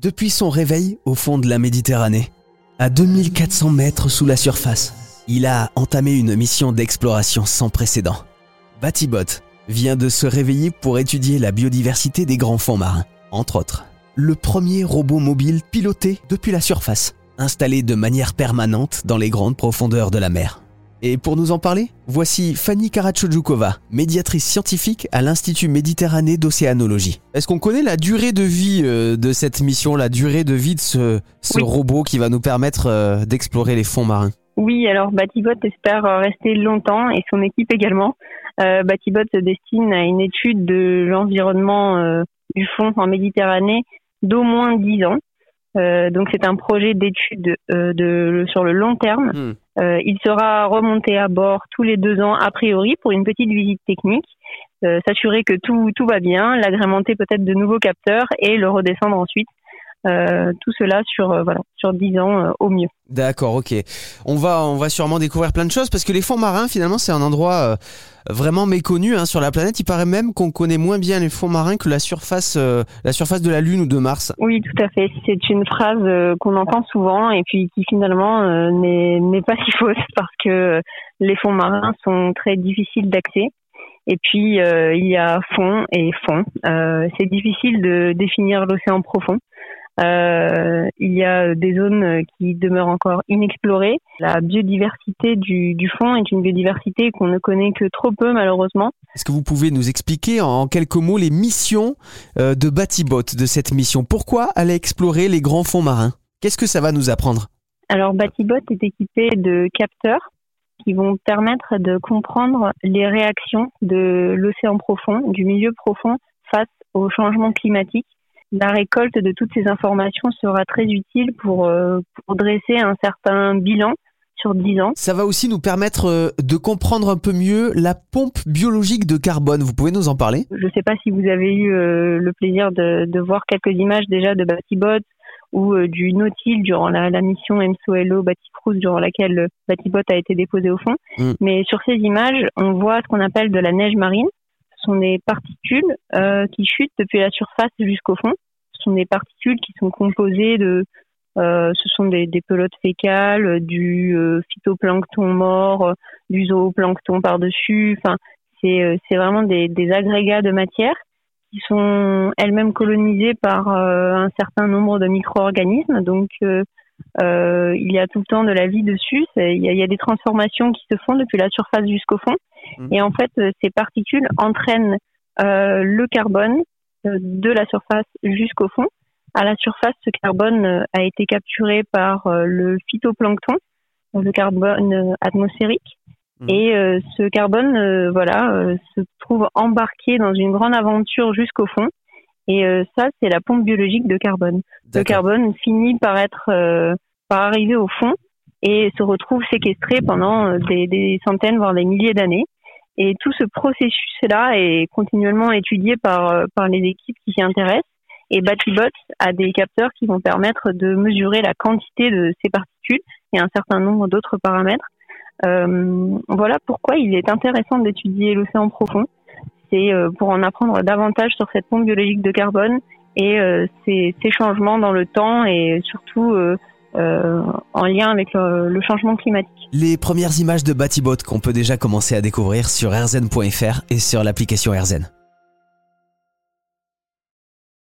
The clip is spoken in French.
Depuis son réveil au fond de la Méditerranée, à 2400 mètres sous la surface, il a entamé une mission d'exploration sans précédent. Batibot vient de se réveiller pour étudier la biodiversité des grands fonds marins, entre autres. Le premier robot mobile piloté depuis la surface, installé de manière permanente dans les grandes profondeurs de la mer. Et pour nous en parler, voici Fanny Karachodjoukova, médiatrice scientifique à l'Institut Méditerranée d'Océanologie. Est-ce qu'on connaît la durée de vie euh, de cette mission, la durée de vie de ce, ce Oui. robot qui va nous permettre euh, d'explorer les fonds marins? Oui, alors Batibot espère euh, rester longtemps et son équipe également. Euh, Batibot se destine à une étude de l'environnement euh, du fond en Méditerranée d'au moins 10 ans. Euh, donc c'est un projet d'étude de, sur le long terme. Hmm. Euh, il sera remonté à bord tous les deux ans a priori pour une petite visite technique, euh, s'assurer que tout, tout va bien, l'agrémenter peut-être de nouveaux capteurs et le redescendre ensuite. Euh, tout cela sur euh, voilà sur 10 ans euh, au mieux. D'accord, ok. On va, on va sûrement découvrir plein de choses parce que les fonds marins, finalement, c'est un endroit vraiment méconnu hein, sur la planète. Il paraît même qu'on connaît moins bien les fonds marins que la surface, la surface de la Lune ou de Mars. Oui, tout à fait. C'est une phrase qu'on entend souvent et puis qui finalement n'est pas si fausse parce que les fonds marins sont très difficiles d'accès. Et puis il y a fond et fond. C'est difficile de définir l'océan profond. Euh, il y a des zones qui demeurent encore inexplorées. La biodiversité du, du fond est une biodiversité qu'on ne connaît que trop peu malheureusement. Est-ce que vous pouvez nous expliquer en quelques mots les missions euh, de Batibot, de cette mission? Pourquoi aller explorer les grands fonds marins? Qu'est-ce que ça va nous apprendre? Alors Batibot est équipé de capteurs qui vont permettre de comprendre les réactions de l'océan profond, du milieu profond face au changement climatique. La récolte de toutes ces informations sera très utile pour, euh, pour dresser un certain bilan sur 10 ans. Ça va aussi nous permettre euh, de comprendre un peu mieux la pompe biologique de carbone. Vous pouvez nous en parler? Je ne sais pas si vous avez eu euh, le plaisir de, de voir quelques images déjà de Batibot ou euh, du Nautil durant la, la mission MSOLO Baticruise durant laquelle Batibot a été déposé au fond. Mm. Mais sur ces images, on voit ce qu'on appelle de la neige marine. Ce sont des particules euh, qui chutent depuis la surface jusqu'au fond. Ce sont des particules qui sont composées de euh, ce sont des, pelotes fécales, du euh, phytoplancton mort, du zooplancton par-dessus. Enfin, c'est vraiment des, agrégats de matière qui sont elles-mêmes colonisées par un certain nombre de micro-organismes. Donc, il y a tout le temps de la vie dessus. Il y a des transformations qui se font depuis la surface jusqu'au fond. Et en fait, euh, ces particules entraînent euh, le carbone euh, de la surface jusqu'au fond. À la surface, ce carbone euh, a été capturé par le phytoplancton, le carbone atmosphérique. Mhm. Et euh, ce carbone, euh, voilà, euh, se trouve embarqué dans une grande aventure jusqu'au fond. Et euh, ça, c'est la pompe biologique de carbone. Le carbone finit par être, euh, par arriver au fond et se retrouve séquestré pendant des, des centaines, voire des milliers d'années. Et tout ce processus-là est continuellement étudié par, euh, par les équipes qui s'y intéressent. Et Batibot a des capteurs qui vont permettre de mesurer la quantité de ces particules et un certain nombre d'autres paramètres. Euh, voilà pourquoi il est intéressant d'étudier l'océan profond. C'est euh, pour en apprendre davantage sur cette pompe biologique de carbone et euh, ses, changements dans le temps et surtout euh, euh, en lien avec le, changement climatique. Les premières images de Batibot qu'on peut déjà commencer à découvrir sur rzn.fr et sur l'application RZN.